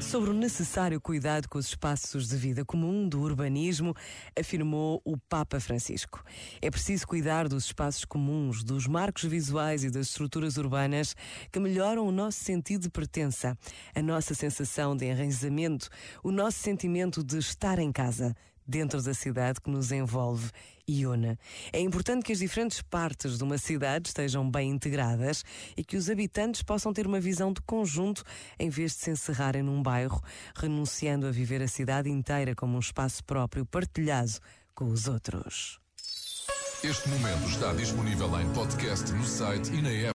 Sobre o necessário cuidado com os espaços de vida comum do urbanismo, afirmou o Papa Francisco. É preciso cuidar dos espaços comuns, dos marcos visuais e das estruturas urbanas que melhoram o nosso sentido de pertença, a nossa sensação de enraizamento, o nosso sentimento de estar em casa, dentro da cidade que nos envolve e une. É importante que as diferentes partes de uma cidade estejam bem integradas e que os habitantes possam ter uma visão de conjunto em vez de se encerrarem num bairro, renunciando a viver a cidade inteira como um espaço próprio partilhado com os outros. Este momento está disponível em podcast no site e na app.